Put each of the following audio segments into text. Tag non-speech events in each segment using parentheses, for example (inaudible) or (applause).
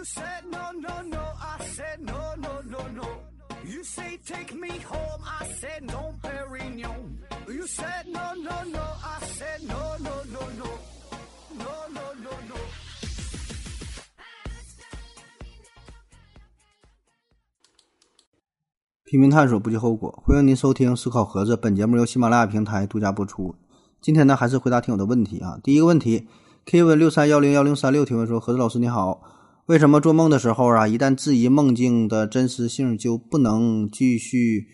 You said no, no, no. I said no, no, no, no. You say take me home. I said no, Perignon. You said no, no, no. I said no, no, no, no. No, no, no, no. 拼命探索，不计后果。欢迎您收听《思考盒子》，本节目由喜马拉雅平台独家播出。今天呢，还是回答听友的问题啊。第一个问题，K 问六三幺零幺零三六提问说：盒子老师你好，为什么做梦的时候啊，一旦质疑梦境的真实性，就不能继续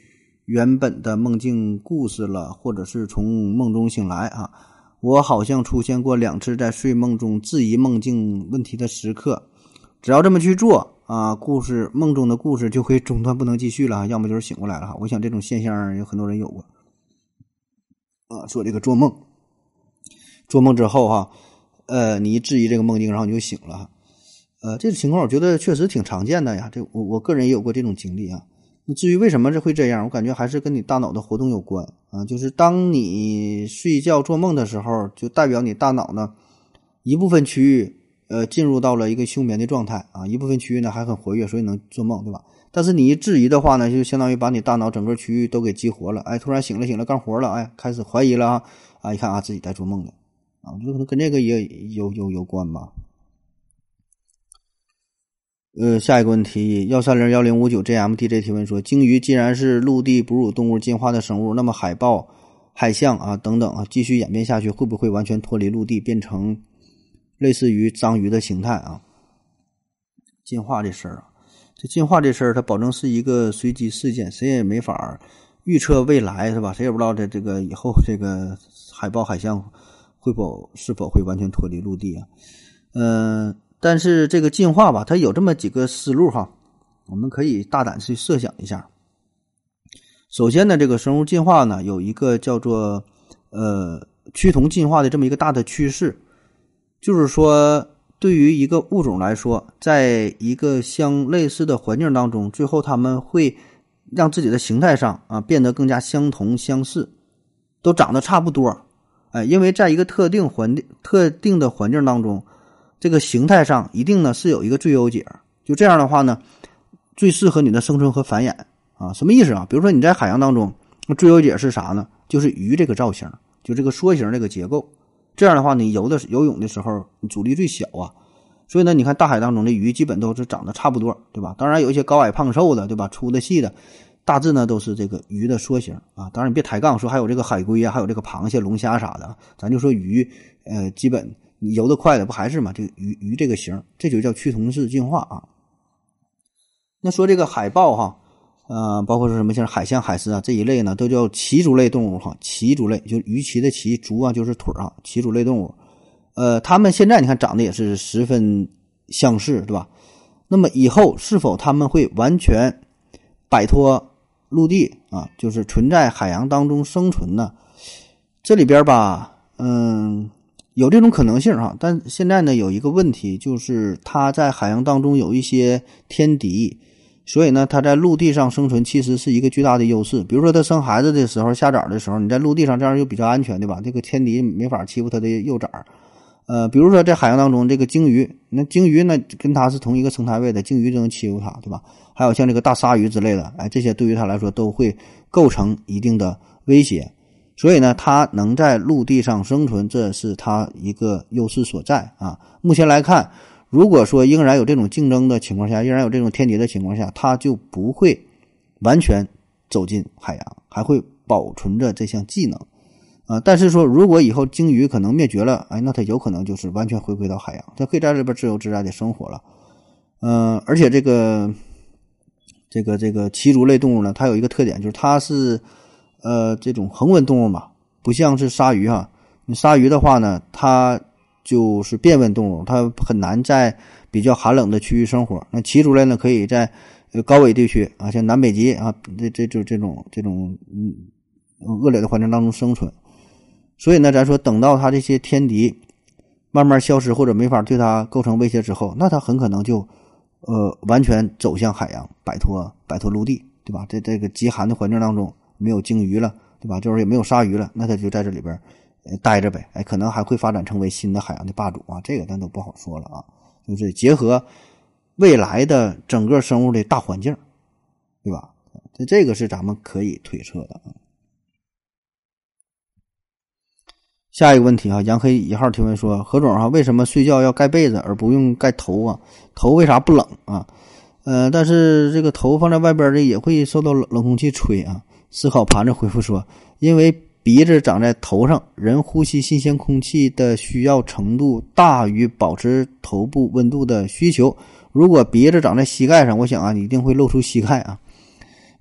原本的梦境故事了，或者是从梦中醒来啊？我好像出现过两次在睡梦中质疑梦境问题的时刻，只要这么去做。啊，故事梦中的故事就会中断，不能继续了，要么就是醒过来了哈。我想这种现象有很多人有过。啊，说这个做梦，做梦之后哈，呃，你一质疑这个梦境，然后你就醒了。呃，这种情况我觉得确实挺常见的呀。这我我个人也有过这种经历啊。那至于为什么这会这样，我感觉还是跟你大脑的活动有关啊。就是当你睡觉做梦的时候，就代表你大脑呢一部分区域。呃，进入到了一个休眠的状态啊，一部分区域呢还很活跃，所以能做梦，对吧？但是你一质疑的话呢，就相当于把你大脑整个区域都给激活了，哎，突然醒了醒了，干活了，哎，开始怀疑了啊，啊，一看啊，自己在做梦呢，啊，我觉得可能跟这个也有有有关吧。呃，下一个问题，幺三零幺零五九 JMDJ 提问说，鲸鱼既然是陆地哺乳动物进化的生物，那么海豹、海象啊等等啊，继续演变下去，会不会完全脱离陆地，变成？类似于章鱼的形态啊，进化这事儿啊，这进化这事儿，它保证是一个随机事件，谁也没法预测未来，是吧？谁也不知道这这个以后这个海豹、海象会否是否会完全脱离陆地啊？嗯，但是这个进化吧，它有这么几个思路哈，我们可以大胆去设想一下。首先呢，这个生物进化呢，有一个叫做呃趋同进化的这么一个大的趋势。就是说，对于一个物种来说，在一个相类似的环境当中，最后他们会让自己的形态上啊变得更加相同相似，都长得差不多。哎，因为在一个特定环境、特定的环境当中，这个形态上一定呢是有一个最优解。就这样的话呢，最适合你的生存和繁衍啊。什么意思啊？比如说你在海洋当中，那最优解是啥呢？就是鱼这个造型，就这个梭形这个结构。这样的话，你游的游泳的时候，你阻力最小啊，所以呢，你看大海当中的鱼基本都是长得差不多，对吧？当然有一些高矮胖瘦的，对吧？粗的细的，大致呢都是这个鱼的缩型啊。当然你别抬杠，说还有这个海龟啊，还有这个螃蟹、龙虾啥的，咱就说鱼，呃，基本游得快的不还是嘛？这个鱼鱼这个型，这就叫趋同式进化啊。那说这个海豹哈。呃，包括说什么像海象、海狮啊这一类呢，都叫鳍足类动物哈。鳍足类就鱼鳍的鳍，足啊就是腿啊，鳍足类动物。呃，它们现在你看长得也是十分相似，对吧？那么以后是否他们会完全摆脱陆地啊，就是存在海洋当中生存呢？这里边吧，嗯，有这种可能性哈。但现在呢，有一个问题，就是它在海洋当中有一些天敌。所以呢，它在陆地上生存其实是一个巨大的优势。比如说，它生孩子的时候、下崽的时候，你在陆地上这样就比较安全，对吧？这个天敌没法欺负它的幼崽。呃，比如说在海洋当中，这个鲸鱼，那鲸鱼呢跟它是同一个生态位的，鲸鱼就能欺负它，对吧？还有像这个大鲨鱼之类的，哎，这些对于它来说都会构成一定的威胁。所以呢，它能在陆地上生存，这是它一个优势所在啊。目前来看。如果说仍然有这种竞争的情况下，仍然有这种天敌的情况下，它就不会完全走进海洋，还会保存着这项技能啊。但是说，如果以后鲸鱼可能灭绝了，哎，那它有可能就是完全回归到海洋，它可以在这边自由自在的生活了。嗯，而且这个这个这个鳍足类动物呢，它有一个特点，就是它是呃这种恒温动物嘛，不像是鲨鱼哈。你鲨鱼的话呢，它就是变温动物，它很难在比较寒冷的区域生活。那鳍足类呢，可以在高纬地区啊，像南北极啊，这这就这种这种嗯恶劣的环境当中生存。所以呢，咱说等到它这些天敌慢慢消失或者没法对它构成威胁之后，那它很可能就呃完全走向海洋，摆脱摆脱陆地，对吧？在这个极寒的环境当中，没有鲸鱼了，对吧？就是也没有鲨鱼了，那它就在这里边。待着呗，哎，可能还会发展成为新的海洋的霸主啊，这个咱都不好说了啊。就是结合未来的整个生物的大环境，对吧？这这个是咱们可以推测的啊。下一个问题啊，杨黑一号提问说：何总啊，为什么睡觉要盖被子而不用盖头啊？头为啥不冷啊？呃，但是这个头放在外边的也会受到冷冷空气吹啊。思考盘子回复说：因为鼻子长在头上，人呼吸新鲜空气的需要程度大于保持头部温度的需求。如果鼻子长在膝盖上，我想啊，你一定会露出膝盖啊。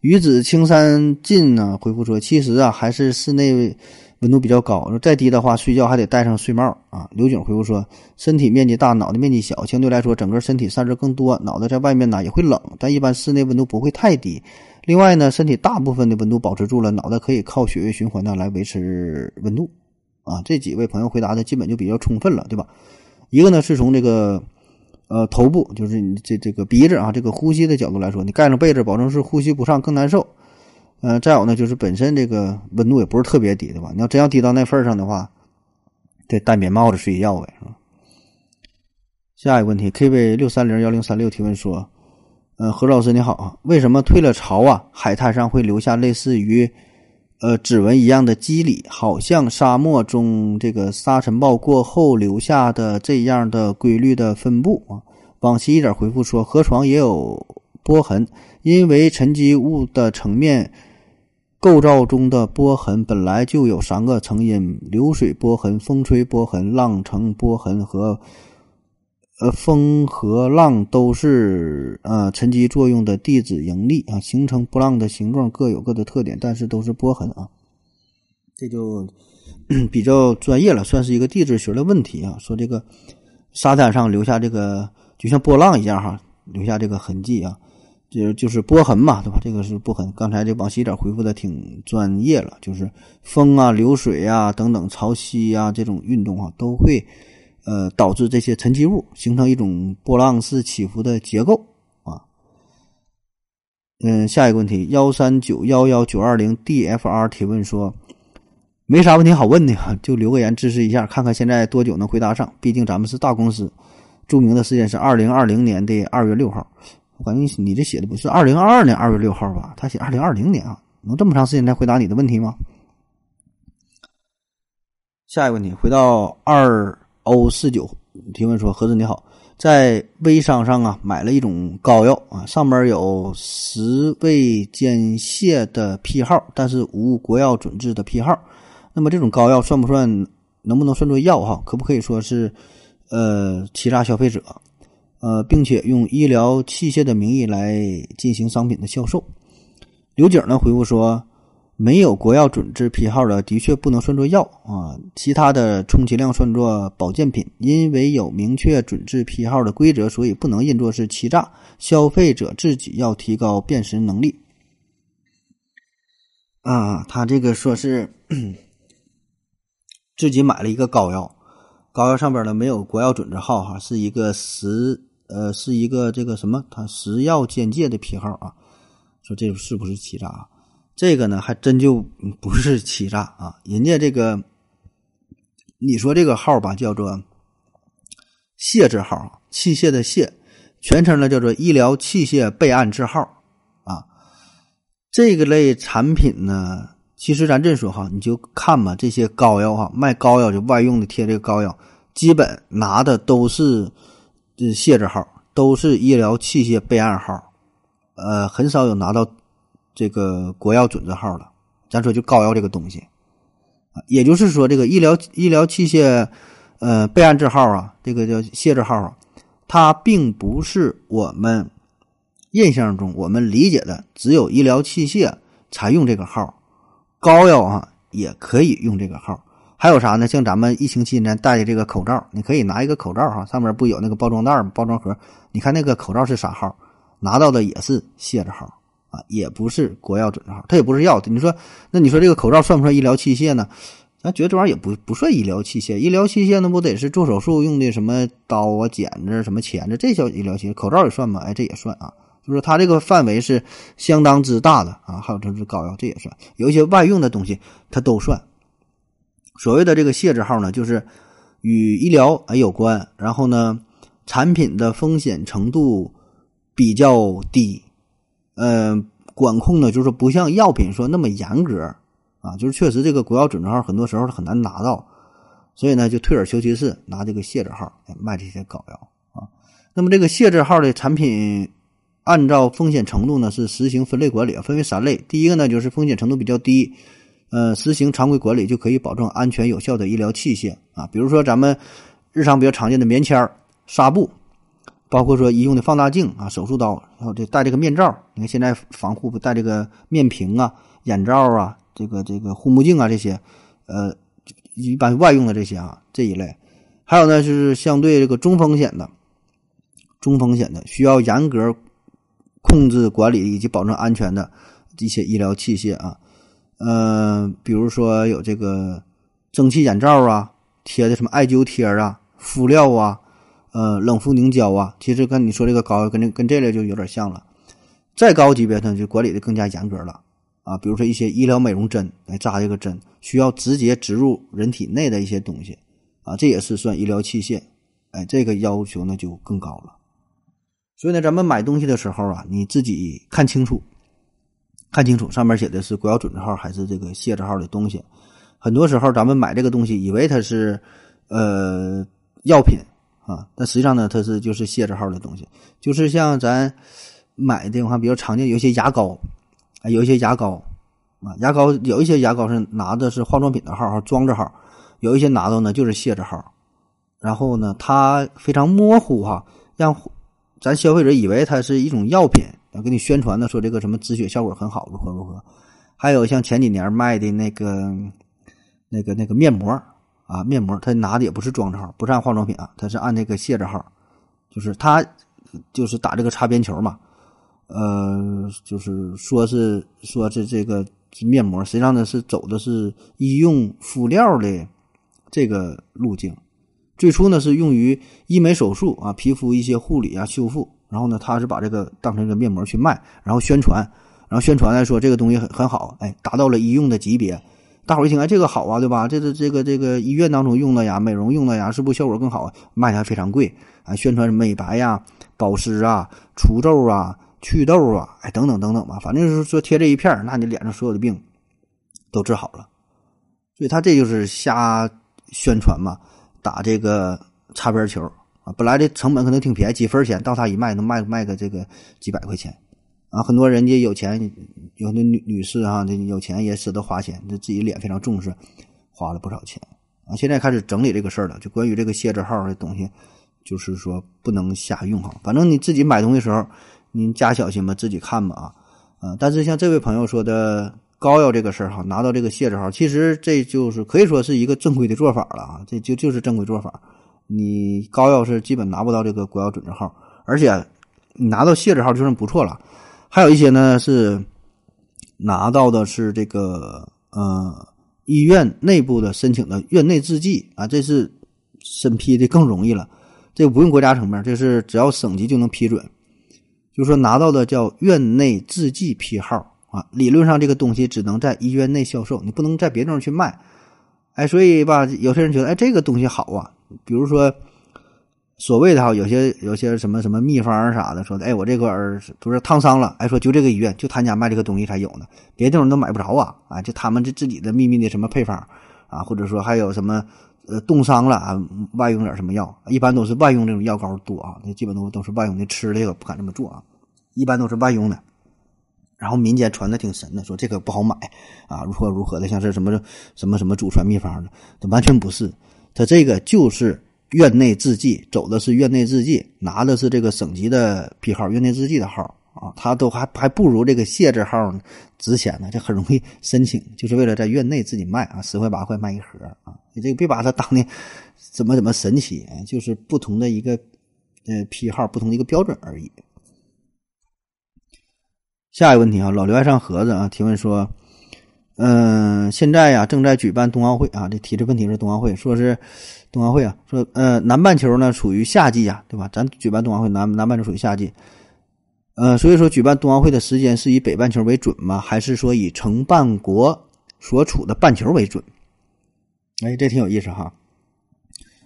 鱼子青山近呢回复说：其实啊，还是室内。温度比较高，再低的话，睡觉还得戴上睡帽啊。刘景回复说：“身体面积大，脑袋面积小，相对来说，整个身体散热更多，脑袋在外面呢也会冷，但一般室内温度不会太低。另外呢，身体大部分的温度保持住了，脑袋可以靠血液循环呢来维持温度啊。”这几位朋友回答的基本就比较充分了，对吧？一个呢是从这个呃头部，就是你这这个鼻子啊，这个呼吸的角度来说，你盖上被子，保证是呼吸不上，更难受。呃，再有呢，就是本身这个温度也不是特别低的吧？你要真要低到那份上的话，得戴棉帽子睡觉呗，是吧？下一个问题，KV 六三零幺零三六提问说：，呃，何老师你好啊，为什么退了潮啊，海滩上会留下类似于呃指纹一样的肌理，好像沙漠中这个沙尘暴过后留下的这样的规律的分布啊？往期一点回复说，河床也有波痕，因为沉积物的层面。构造中的波痕本来就有三个成因：流水波痕、风吹波痕、浪层波痕和呃风和浪都是呃沉积作用的地质应力啊，形成波浪的形状各有各的特点，但是都是波痕啊。这就 (clears throat) 比较专业了，算是一个地质学的问题啊。说这个沙滩上留下这个就像波浪一样哈，留下这个痕迹啊。就就是波痕嘛，对吧？这个是波痕。刚才这往西点回复的挺专业了，就是风啊、流水啊等等潮汐啊这种运动啊，都会呃导致这些沉积物形成一种波浪式起伏的结构啊。嗯，下一个问题幺三九幺幺九二零 DFR 提问说，没啥问题好问的呀，(laughs) 就留个言支持一下，看看现在多久能回答上。毕竟咱们是大公司，著名的时间是二零二零年的二月六号。我感觉你这写的不是二零二二年二月六号吧？他写二零二零年啊，能这么长时间来回答你的问题吗？下一个问题，回到二 O 四九提问说：何子你好，在微商上啊买了一种膏药啊，上面有十味间泻的批号，但是无国药准字的批号。那么这种膏药算不算？能不能算作药哈？可不可以说是呃欺诈消费者？呃，并且用医疗器械的名义来进行商品的销售。刘景呢回复说，没有国药准字批号的，的确不能算作药啊。其他的充其量算作保健品，因为有明确准字批号的规则，所以不能认作是欺诈。消费者自己要提高辨识能力。啊，他这个说是 (coughs) 自己买了一个膏药，膏药上边呢没有国药准字号哈，是一个食。呃，是一个这个什么，它食药监界的批号啊？说这是不是欺诈？啊？这个呢，还真就不是欺诈啊！人家这个，你说这个号吧，叫做“械字号”，器械的“械”，全称呢叫做“医疗器械备案字号”啊。这个类产品呢，其实咱这么说哈，你就看吧，这些膏药哈，卖膏药就外用的贴这个膏药，基本拿的都是。这械字号都是医疗器械备案号，呃，很少有拿到这个国药准字号的。咱说就膏药这个东西，也就是说，这个医疗医疗器械呃备案字号啊，这个叫械字号啊，它并不是我们印象中我们理解的只有医疗器械才用这个号，膏药啊也可以用这个号。还有啥呢？像咱们疫情期间戴的这个口罩，你可以拿一个口罩哈，上面不有那个包装袋吗？包装盒，你看那个口罩是啥号？拿到的也是械字号也不是国药准字号，它也不是药。你说，那你说这个口罩算不算医疗器械呢？咱觉得这玩意儿也不不算医疗器械。医疗器械那不得是做手术用的什么刀啊、剪子、什么钳子，这叫医疗器械。口罩也算吗？哎，这也算啊。就是它这个范围是相当之大的啊。还有就是膏药，这也算。有一些外用的东西，它都算。所谓的这个械字号呢，就是与医疗啊有关，然后呢，产品的风险程度比较低，呃，管控呢就是不像药品说那么严格啊，就是确实这个国药准字号很多时候是很难拿到，所以呢就退而求其次，拿这个械字号卖这些膏药啊。那么这个械字号的产品，按照风险程度呢是实行分类管理，分为三类。第一个呢就是风险程度比较低，呃，实行常规管理就可以保证安全有效的医疗器械啊，比如说咱们日常比较常见的棉签纱布。包括说医用的放大镜啊、手术刀，然后这戴这个面罩。你看现在防护不戴这个面屏啊、眼罩啊、这个这个护目镜啊这些，呃，一般外用的这些啊这一类。还有呢，就是相对这个中风险的、中风险的，需要严格控制管理以及保证安全的一些医疗器械啊，呃，比如说有这个蒸汽眼罩啊、贴的什么艾灸贴啊、敷料啊。呃，冷敷凝胶啊，其实跟你说这个膏跟这跟这类就有点像了。再高级别呢，就管理的更加严格了啊。比如说一些医疗美容针来扎这个针，需要直接植入人体内的一些东西啊，这也是算医疗器械。哎，这个要求呢就更高了。所以呢，咱们买东西的时候啊，你自己看清楚，看清楚上面写的是国药准字号还是这个械字号的东西。很多时候咱们买这个东西，以为它是呃药品。啊，但实际上呢，它是就是谢字号的东西，就是像咱买的话比较常见，有一些牙膏，啊，有一些牙膏，啊，牙膏有一些牙膏是拿的是化妆品的号，装着号，有一些拿到呢就是谢字号，然后呢，它非常模糊哈，让咱消费者以为它是一种药品，啊，给你宣传的说这个什么止血效果很好，如何如何，还有像前几年卖的那个那个那个面膜。啊，面膜他拿的也不是装着号，不是按化妆品啊，他是按那个卸着号，就是他就是打这个擦边球嘛，呃，就是说是说是这个面膜，实际上呢是走的是医用敷料的这个路径，最初呢是用于医美手术啊，皮肤一些护理啊修复，然后呢他是把这个当成一个面膜去卖，然后宣传，然后宣传来说这个东西很很好，哎，达到了医用的级别。大伙一听，哎，这个好啊，对吧？这是这个这个医院当中用的呀，美容用的呀，是不是效果更好？卖的还非常贵啊！宣传美白呀、保湿啊、除皱啊、祛痘啊，哎，等等等等吧。反正是说贴这一片那你脸上所有的病都治好了。所以他这就是瞎宣传嘛，打这个擦边球啊。本来的成本可能挺便宜，几分钱，到他一卖能卖卖个这个几百块钱。啊，很多人家有钱，有的女女士哈，这有钱也舍得花钱，这自己脸非常重视，花了不少钱啊。现在开始整理这个事儿了，就关于这个械字号的东西，就是说不能瞎用哈。反正你自己买东西时候，您加小心吧，自己看吧啊。啊，但是像这位朋友说的膏药这个事儿哈，拿到这个械字号，其实这就是可以说是一个正规的做法了啊，这就就是正规做法。你膏药是基本拿不到这个国药准字号，而且你拿到械字号就算不错了。还有一些呢是拿到的是这个呃医院内部的申请的院内制剂啊，这是审批的更容易了，这不用国家层面，这是只要省级就能批准。就是说拿到的叫院内制剂批号啊，理论上这个东西只能在医院内销售，你不能在别地方去卖。哎，所以吧，有些人觉得哎这个东西好啊，比如说。所谓的哈，有些有些什么什么秘方啥的，说的，哎，我这个儿不是烫伤了，哎，说就这个医院就他家卖这个东西才有呢，别的地方都买不着啊，啊，就他们这自己的秘密的什么配方啊，或者说还有什么呃冻伤了啊，外用点什么药，一般都是外用这种药膏多啊，那基本都都是外用的，吃这个不敢这么做啊，一般都是外用的，然后民间传的挺神的，说这个不好买啊，如何如何的，像是什么什么什么祖传秘方的，这完全不是，他这个就是。院内制剂走的是院内制剂，拿的是这个省级的批号，院内制剂的号啊，他都还还不如这个谢字号值钱呢，这很容易申请，就是为了在院内自己卖啊，十块八块卖一盒啊，你这个别把它当的怎么怎么神奇，就是不同的一个呃批号，不同的一个标准而已。下一个问题啊，老刘爱上盒子啊，提问说，嗯，现在呀正在举办冬奥会啊，这提这问题是冬奥会，说是。冬奥会啊，说呃南半球呢处于夏季呀，对吧？咱举办冬奥会南南半球属于夏季，呃，所以说举办冬奥会的时间是以北半球为准吗？还是说以承办国所处的半球为准？哎，这挺有意思哈。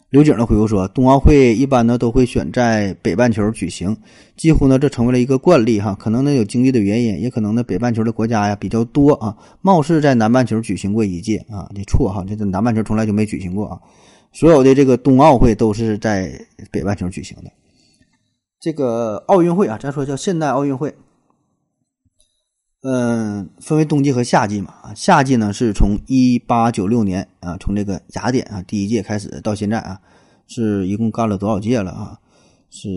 刘景呢回复说，冬奥会一般呢都会选在北半球举行，几乎呢这成为了一个惯例哈。可能呢有经济的原因，也可能呢北半球的国家呀比较多啊，貌似在南半球举行过一届啊，你错哈，这这南半球从来就没举行过啊。所有的这个冬奥会都是在北半球举行的。这个奥运会啊，咱说叫现代奥运会。嗯，分为冬季和夏季嘛。啊，夏季呢是从一八九六年啊，从这个雅典啊第一届开始到现在啊，是一共干了多少届了啊？是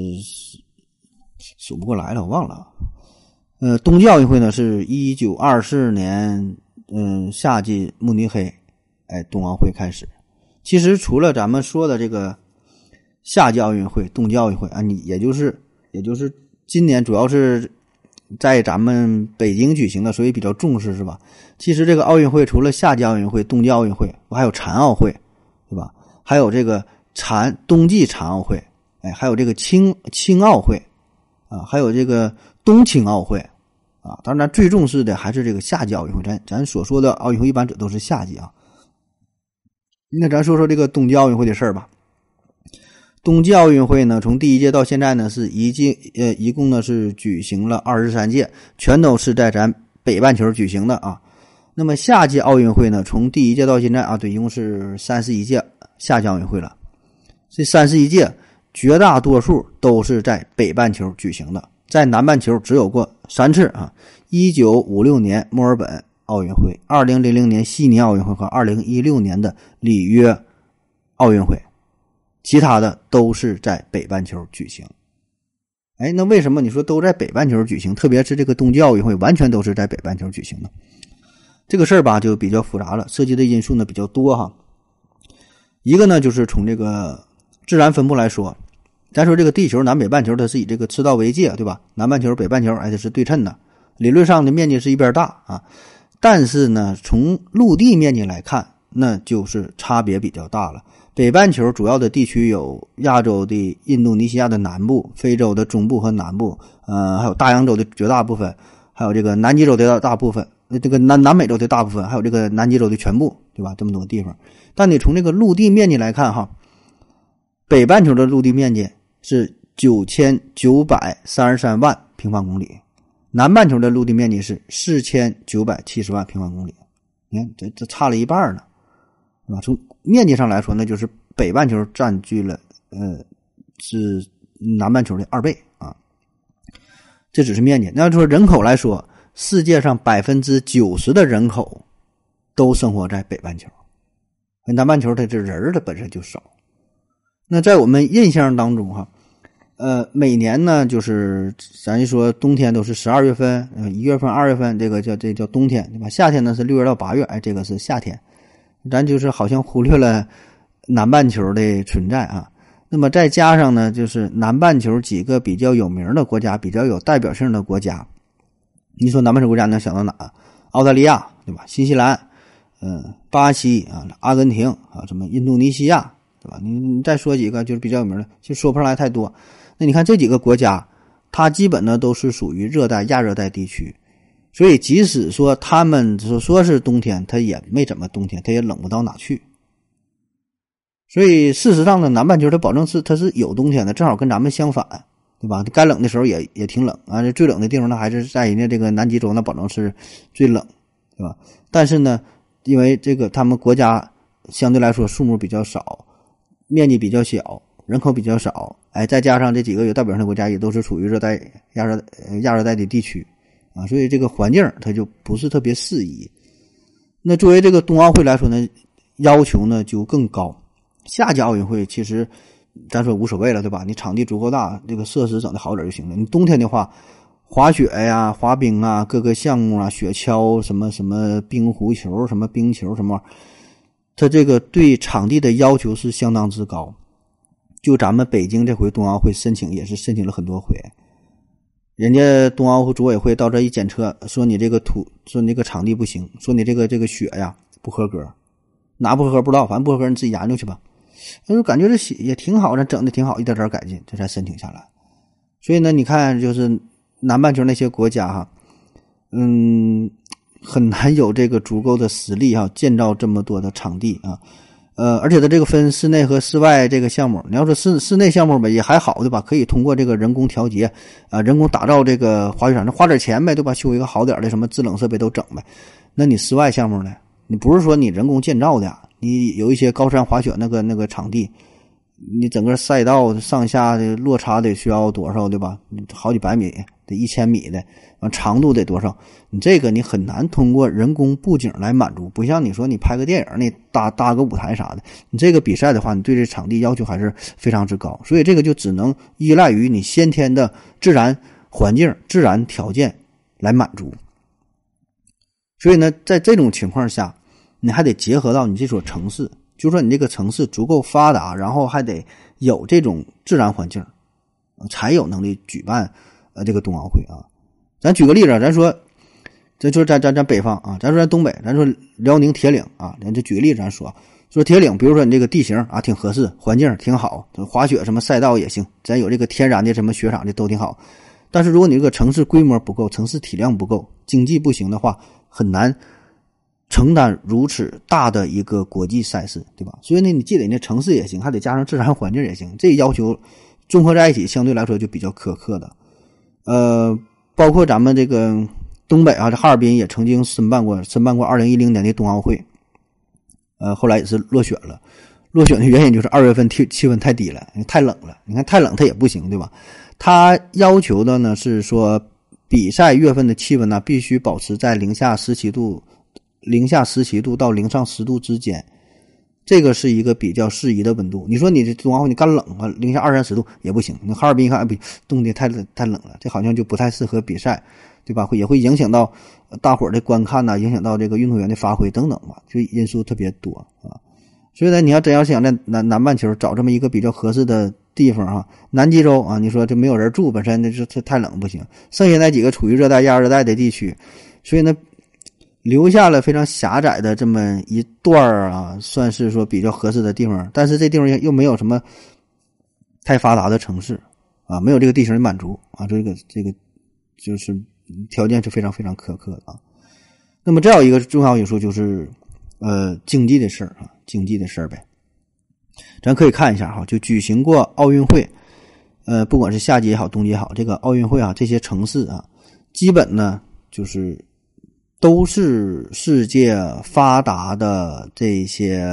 数不过来了，我忘了。呃，冬季奥运会呢是一九二四年，嗯，夏季慕尼黑，哎，冬奥会开始。其实除了咱们说的这个夏季奥运会、冬季奥运会啊，你也就是也就是今年主要是。在咱们北京举行的，所以比较重视，是吧？其实这个奥运会除了夏季奥运会、冬季奥运会，不还有残奥会，对吧？还有这个残冬季残奥会，哎，还有这个青青奥会，啊，还有这个冬青奥会，啊，当然最重视的还是这个夏季奥运会。咱咱所说的奥运会一般指都是夏季啊。那咱说说这个冬季奥运会的事儿吧。冬季奥运会呢，从第一届到现在呢，是一届呃，一共呢是举行了二十三届，全都是在咱北半球举行的啊。那么夏季奥运会呢，从第一届到现在啊，对，一共是三十一届夏季奥运会了。这三十一届绝大多数都是在北半球举行的，在南半球只有过三次啊。一九五六年墨尔本奥运会，二零零零年悉尼奥运会和二零一六年的里约奥运会。其他的都是在北半球举行，哎，那为什么你说都在北半球举行？特别是这个冬季奥运会，完全都是在北半球举行的，这个事儿吧就比较复杂了，涉及的因素呢比较多哈。一个呢就是从这个自然分布来说，咱说这个地球南北半球它是以这个赤道为界，对吧？南半球、北半球哎它是对称的，理论上的面积是一边大啊，但是呢从陆地面积来看，那就是差别比较大了。北半球主要的地区有亚洲的印度尼西亚的南部、非洲的中部和南部，呃，还有大洋洲的绝大部分，还有这个南极洲的大部分，这个南南美洲的大部分，还有这个南极洲的全部，对吧？这么多地方，但你从这个陆地面积来看，哈，北半球的陆地面积是九千九百三十三万平方公里，南半球的陆地面积是四千九百七十万平方公里，你看这这差了一半呢，是吧？从面积上来说，那就是北半球占据了，呃，是南半球的二倍啊。这只是面积。那要说人口来说，世界上百分之九十的人口都生活在北半球，南半球它这人儿它本身就少。那在我们印象当中，哈，呃，每年呢，就是咱一说冬天都是十二月份，呃，一月份、二月份，这个叫这叫冬天，对吧？夏天呢是六月到八月，哎，这个是夏天。咱就是好像忽略了南半球的存在啊。那么再加上呢，就是南半球几个比较有名的国家、比较有代表性的国家。你说南半球国家能想到哪？澳大利亚对吧？新西兰，嗯，巴西啊，阿根廷啊，什么印度尼西亚对吧？你你再说几个就是比较有名的，就说不上来太多。那你看这几个国家，它基本呢都是属于热带、亚热带地区。所以，即使说他们说说是冬天，它也没怎么冬天，它也冷不到哪去。所以，事实上呢，南半球它保证是它是有冬天的，正好跟咱们相反，对吧？该冷的时候也也挺冷啊。这最冷的地方呢，还是在人家这个南极洲，那保证是最冷，对吧？但是呢，因为这个他们国家相对来说数目比较少，面积比较小，人口比较少，哎，再加上这几个有代表性的国家也都是处于热带、亚热、亚热带的地区。啊，所以这个环境它就不是特别适宜。那作为这个冬奥会来说呢，要求呢就更高。夏季奥运会其实咱说无所谓了，对吧？你场地足够大，这个设施整的好点就行了。你冬天的话，滑雪呀、滑冰啊，各个项目啊，雪橇什么什么冰壶球、什么冰球什么，它这个对场地的要求是相当之高。就咱们北京这回冬奥会申请也是申请了很多回。人家冬奥会组委会到这一检测，说你这个土，说你这个场地不行，说你这个这个雪呀不合格，哪不合格不知道，反正不合格你自己研究去吧。他说感觉这雪也挺好的，整的挺好，一点点改进，这才申请下来。所以呢，你看就是南半球那些国家哈，嗯，很难有这个足够的实力哈，建造这么多的场地啊。呃，而且它这个分室内和室外这个项目，你要说室室内项目吧，也还好对吧？可以通过这个人工调节，啊，人工打造这个滑雪场，那花点钱呗，对吧？修一个好点的什么制冷设备都整呗。那你室外项目呢？你不是说你人工建造的，你有一些高山滑雪那个那个场地，你整个赛道上下的落差得需要多少，对吧？好几百米，得一千米的。完长度得多少？你这个你很难通过人工布景来满足，不像你说你拍个电影，你搭搭个舞台啥的。你这个比赛的话，你对这场地要求还是非常之高，所以这个就只能依赖于你先天的自然环境、自然条件来满足。所以呢，在这种情况下，你还得结合到你这所城市，就说你这个城市足够发达，然后还得有这种自然环境，才有能力举办呃这个冬奥会啊。咱举个例子，咱说，咱说咱咱咱北方啊，咱说咱东北，咱说辽宁铁岭啊，咱就举个例子，咱说说铁岭，比如说你这个地形啊挺合适，环境挺好，滑雪什么赛道也行，咱有这个天然的什么雪场的都挺好。但是如果你这个城市规模不够，城市体量不够，经济不行的话，很难承担如此大的一个国际赛事，对吧？所以呢，你既得那城市也行，还得加上自然环境也行，这要求综合在一起，相对来说就比较苛刻的，呃。包括咱们这个东北啊，这哈尔滨也曾经申办过申办过二零一零年的冬奥会，呃，后来也是落选了。落选的原因就是二月份气气温太低了，太冷了。你看太冷它也不行，对吧？他要求的呢是说，比赛月份的气温呢必须保持在零下十七度，零下十七度到零上十度之间。这个是一个比较适宜的温度。你说你这冬奥你干冷啊，零下二三十度也不行。那哈尔滨一看，比冻的太太冷了，这好像就不太适合比赛，对吧？会也会影响到大伙儿的观看呐，影响到这个运动员的发挥等等吧，就因素特别多啊。所以呢，你要真要想在南南半球找这么一个比较合适的地方啊，南极洲啊，你说这没有人住，本身那是这太冷不行。剩下那几个处于热带亚热带的地区，所以呢。留下了非常狭窄的这么一段儿啊，算是说比较合适的地方，但是这地方又没有什么太发达的城市啊，没有这个地形的满足啊，这个这个就是条件是非常非常苛刻的啊。那么再有一个重要因素就是呃经济的事儿啊，经济的事儿呗。咱可以看一下哈，就举行过奥运会，呃，不管是夏季也好，冬季也好，这个奥运会啊，这些城市啊，基本呢就是。都是世界发达的这些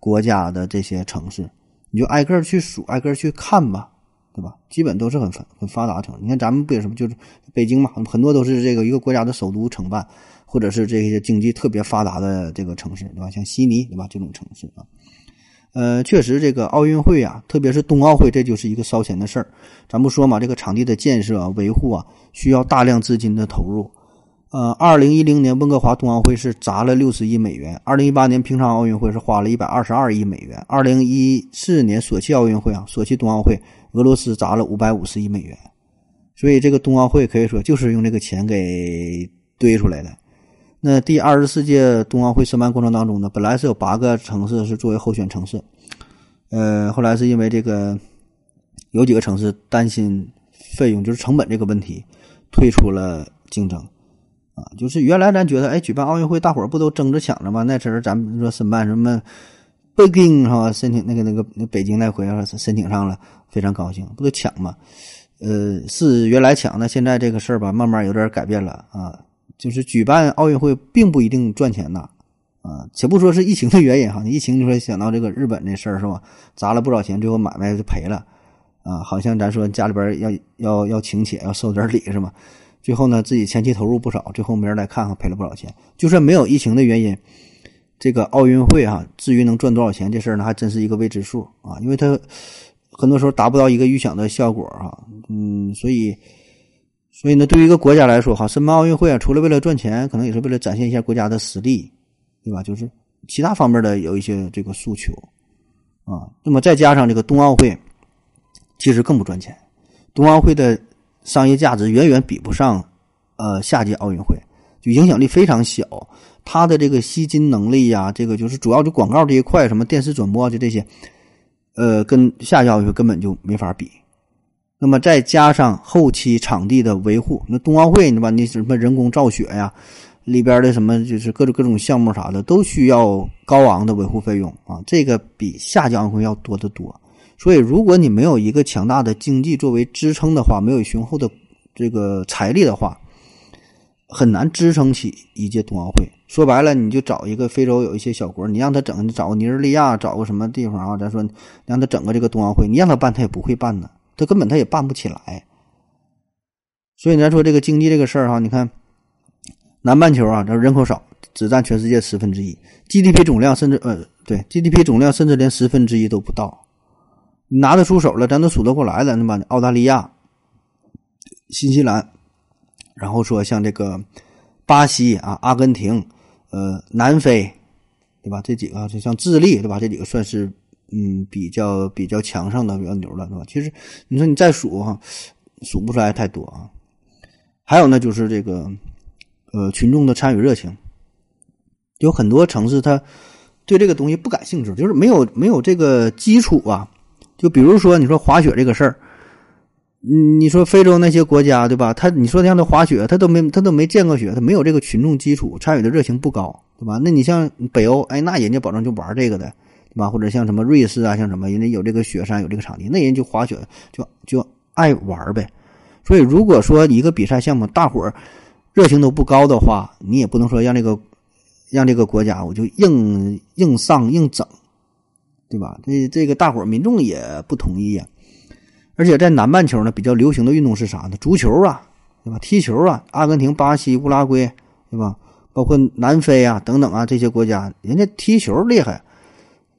国家的这些城市，你就挨个去数，挨个去看吧，对吧？基本都是很很发达城市。你看咱们不也是么？就是北京嘛，很多都是这个一个国家的首都承办，或者是这些经济特别发达的这个城市，对吧？像悉尼，对吧？这种城市啊，呃，确实这个奥运会啊，特别是冬奥会，这就是一个烧钱的事儿。咱不说嘛，这个场地的建设、维护啊，需要大量资金的投入。呃，二零一零年温哥华冬奥会是砸了六十亿美元，二零一八年平昌奥运会是花了一百二十二亿美元，二零一四年索契奥运会啊，索契冬奥会俄罗斯砸了五百五十亿美元，所以这个冬奥会可以说就是用这个钱给堆出来的。那第二十四届冬奥会申办过程当中呢，本来是有八个城市是作为候选城市，呃，后来是因为这个有几个城市担心费用就是成本这个问题，退出了竞争。啊，就是原来咱觉得，哎，举办奥运会，大伙儿不都争着抢着吗？那时候咱们说申办什么北京是吧？申请那个那个那北京那回申请上了，非常高兴，不都抢吗？呃，是原来抢那，现在这个事儿吧，慢慢有点改变了啊。就是举办奥运会并不一定赚钱呐，啊，且不说是疫情的原因哈，疫情你说想到这个日本那事儿是吧？砸了不少钱，最后买卖就赔了啊，好像咱说家里边要要要请帖，要收点礼是吗？最后呢，自己前期投入不少，最后没人来看看，赔了不少钱。就算没有疫情的原因，这个奥运会哈，至于能赚多少钱这事儿呢，还真是一个未知数啊。因为它很多时候达不到一个预想的效果哈。嗯，所以，所以呢，对于一个国家来说哈，申办奥运会啊，除了为了赚钱，可能也是为了展现一下国家的实力，对吧？就是其他方面的有一些这个诉求啊。那么再加上这个冬奥会，其实更不赚钱。冬奥会的。商业价值远远比不上，呃，夏季奥运会就影响力非常小，它的这个吸金能力呀，这个就是主要就广告这一块，什么电视转播就这些，呃，跟夏季奥运会根本就没法比。那么再加上后期场地的维护，那冬奥会你吧？你什么人工造雪呀，里边的什么就是各种各种项目啥的，都需要高昂的维护费用啊，这个比夏季奥运会要多得多。所以，如果你没有一个强大的经济作为支撑的话，没有雄厚的这个财力的话，很难支撑起一届冬奥会。说白了，你就找一个非洲有一些小国，你让他整，找个尼日利亚，找个什么地方啊？咱说让他整个这个冬奥会，你让他办，他也不会办呢，他根本他也办不起来。所以咱说这个经济这个事儿哈，你看。南半球啊，这人口少，只占全世界十分之一，GDP 总量甚至呃，对 GDP 总量甚至连十分之一都不到。拿得出手了，咱都数得过来了，那么澳大利亚、新西兰，然后说像这个巴西啊、阿根廷、呃、南非，对吧？这几个就像智利，对吧？这几个算是嗯比较比较强盛的、比较牛了，是吧？其实你说你再数哈，数不出来太多啊。还有呢，就是这个。呃，群众的参与热情，有很多城市他对这个东西不感兴趣，就是没有没有这个基础啊。就比如说，你说滑雪这个事儿，你说非洲那些国家对吧？他你说让他滑雪，他都没他都没见过雪，他没有这个群众基础，参与的热情不高，对吧？那你像北欧，哎，那人家保证就玩这个的，对吧？或者像什么瑞士啊，像什么人家有这个雪山，有这个场地，那人就滑雪就就爱玩呗。所以，如果说一个比赛项目，大伙儿。热情都不高的话，你也不能说让这个让这个国家我就硬硬上硬整，对吧？这这个大伙民众也不同意呀。而且在南半球呢，比较流行的运动是啥呢？足球啊，对吧？踢球啊，阿根廷、巴西、乌拉圭，对吧？包括南非啊等等啊这些国家，人家踢球厉害，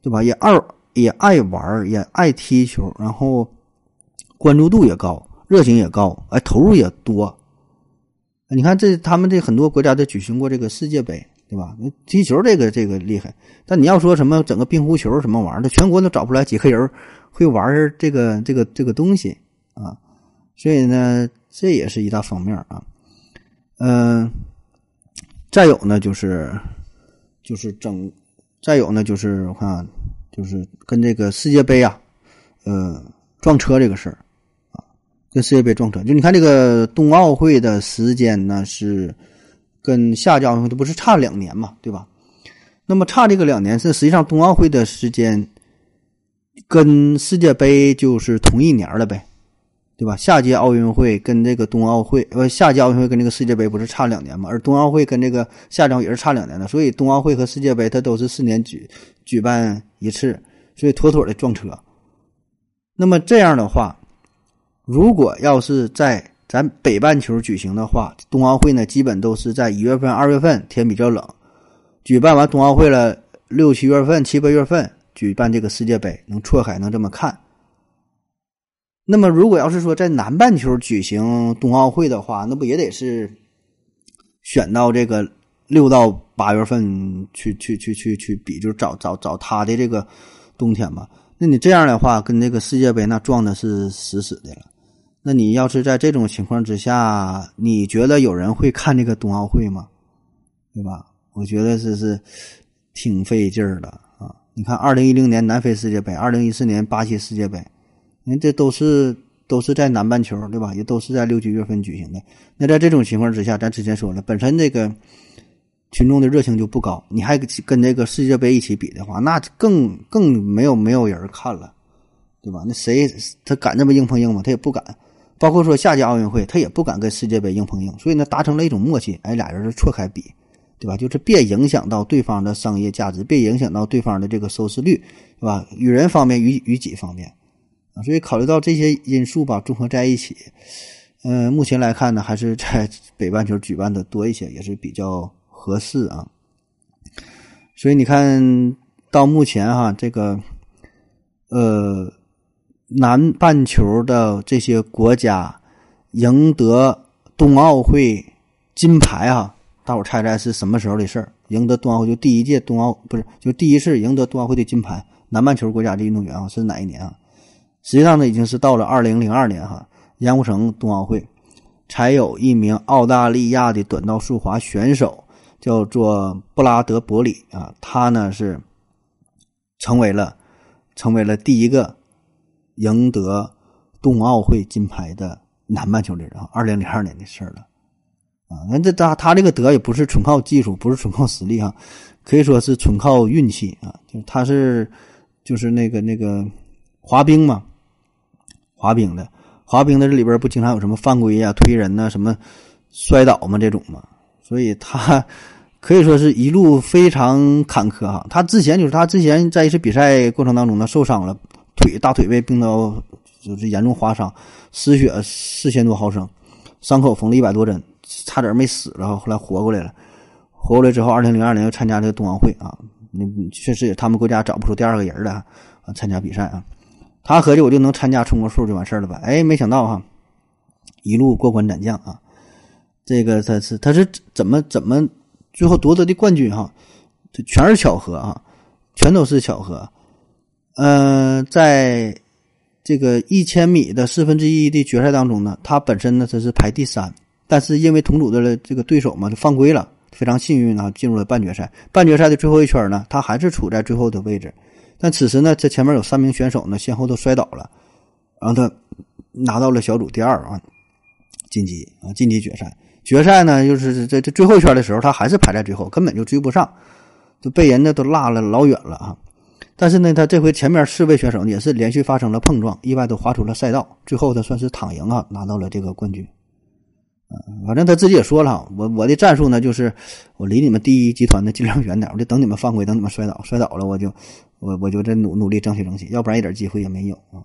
对吧？也爱也爱玩，也爱踢球，然后关注度也高，热情也高，哎，投入也多。你看，这他们这很多国家都举行过这个世界杯，对吧？那踢球这个这个厉害，但你要说什么整个冰壶球什么玩意儿的，全国都找不出来几个人会玩这个这个这个东西啊。所以呢，这也是一大方面啊。嗯，再有呢，就是就是整，再有呢，就是我看就是跟这个世界杯啊，呃，撞车这个事儿。跟世界杯撞车，就你看这个冬奥会的时间呢，是跟夏季奥运会，这不是差两年嘛，对吧？那么差这个两年是实际上冬奥会的时间跟世界杯就是同一年了呗，对吧？夏季奥运会跟这个冬奥会，呃，夏季奥运会跟这个世界杯不是差两年嘛？而冬奥会跟这个夏季也是差两年的，所以冬奥会和世界杯它都是四年举举办一次，所以妥妥的撞车。那么这样的话。如果要是在咱北半球举行的话，冬奥会呢，基本都是在一月份、二月份，天比较冷。举办完冬奥会了，六七月份、七八月份举办这个世界杯，能错开，能这么看。那么，如果要是说在南半球举行冬奥会的话，那不也得是选到这个六到八月份去去去去去比，就是找找找他的这个冬天嘛？那你这样的话，跟这个世界杯那撞的是死死的了。那你要是在这种情况之下，你觉得有人会看这个冬奥会吗？对吧？我觉得这是挺费劲儿的啊！你看，二零一零年南非世界杯，二零一四年巴西世界杯，那这都是都是在南半球，对吧？也都是在六七月份举行的。那在这种情况之下，咱之前说了，本身这个群众的热情就不高，你还跟这个世界杯一起比的话，那更更没有没有人看了，对吧？那谁他敢这么硬碰硬吗？他也不敢。包括说夏季奥运会，他也不敢跟世界杯硬碰硬，所以呢，达成了一种默契，哎，俩人就错开比，对吧？就是别影响到对方的商业价值，别影响到对方的这个收视率，是吧？与人方面，与与己方面，啊，所以考虑到这些因素吧，综合在一起，嗯，目前来看呢，还是在北半球举办的多一些，也是比较合适啊。所以你看到目前哈，这个，呃。南半球的这些国家赢得冬奥会金牌啊，大伙猜猜是什么时候的事儿？赢得冬奥会就第一届冬奥不是就第一次赢得冬奥会的金牌，南半球国家的运动员啊是哪一年啊？实际上呢，已经是到了二零零二年哈，盐湖城冬奥会才有一名澳大利亚的短道速滑选手叫做布拉德伯里啊，他呢是成为了成为了第一个。赢得冬奥会金牌的南半球的人啊，二零零二年的事儿了。啊。那这他他这个得也不是纯靠技术，不是纯靠实力哈，可以说是纯靠运气啊。就他是就是那个那个滑冰嘛，滑冰的滑冰的这里边不经常有什么犯规呀、推人呐、什么摔倒嘛这种嘛，所以他可以说是一路非常坎坷哈。他之前就是他之前在一次比赛过程当中呢受伤了，腿大腿被冰刀就是严重划伤，失血四千多毫升，伤口缝了一百多针，差点没死了，后来活过来了。活过来之后，二零零二年又参加这个冬奥会啊，那确实他们国家找不出第二个人来啊，参加比赛啊。他合计我就能参加冲个数就完事儿了吧？哎，没想到哈，一路过关斩将啊，这个他是他是怎么怎么最后夺得的冠军哈？这全是巧合啊，全都是巧合。嗯，在这个一千米的四分之一的决赛当中呢，他本身呢他是排第三，但是因为同组的这个对手嘛就犯规了，非常幸运啊进入了半决赛。半决赛的最后一圈呢，他还是处在最后的位置。但此时呢，这前面有三名选手呢先后都摔倒了，然后他拿到了小组第二啊，晋级啊晋级决赛。决赛呢，就是在这最后一圈的时候，他还是排在最后，根本就追不上，就被人家都落了老远了啊。但是呢，他这回前面四位选手也是连续发生了碰撞，意外都滑出了赛道，最后他算是躺赢啊，拿到了这个冠军。反正他自己也说了，我我的战术呢，就是我离你们第一集团的尽量远点，我就等你们犯规，等你们摔倒，摔倒了我就我我就再努努力争取争取，要不然一点机会也没有啊。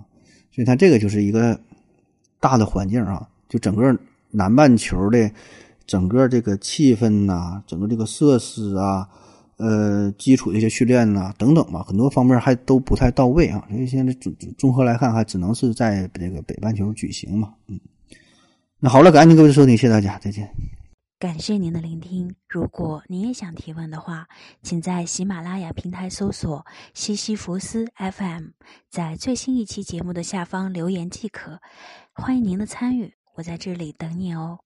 所以他这个就是一个大的环境啊，就整个南半球的整个这个气氛呐，整个这个设施啊。呃，基础的一些训练呐，等等吧，很多方面还都不太到位啊。所以现在综综合来看，还只能是在这个北半球举行嘛。嗯，那好了，感谢各位收听，谢谢大家，再见。感谢您的聆听。如果您也想提问的话，请在喜马拉雅平台搜索“西西弗斯 FM”，在最新一期节目的下方留言即可。欢迎您的参与，我在这里等你哦。